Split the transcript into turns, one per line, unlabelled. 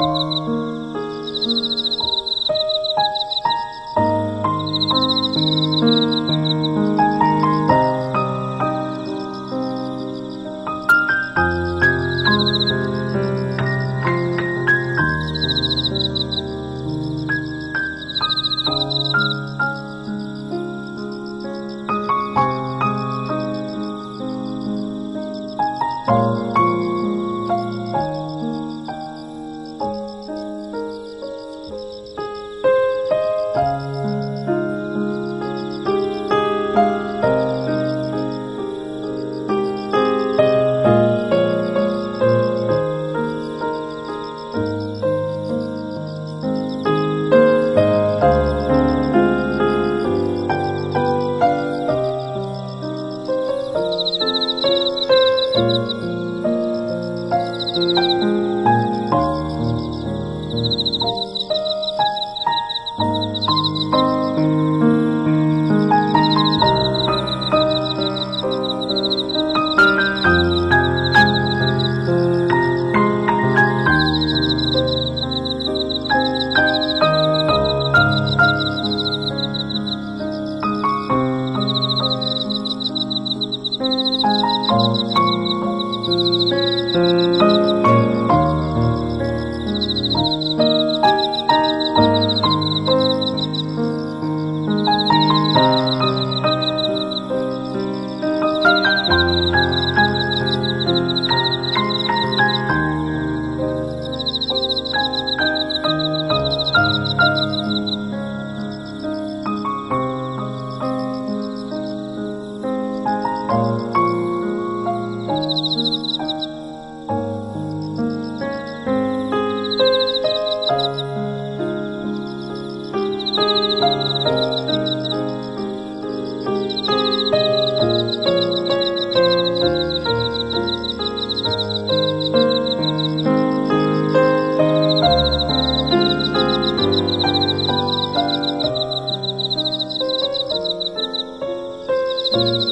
Música 嗯。Música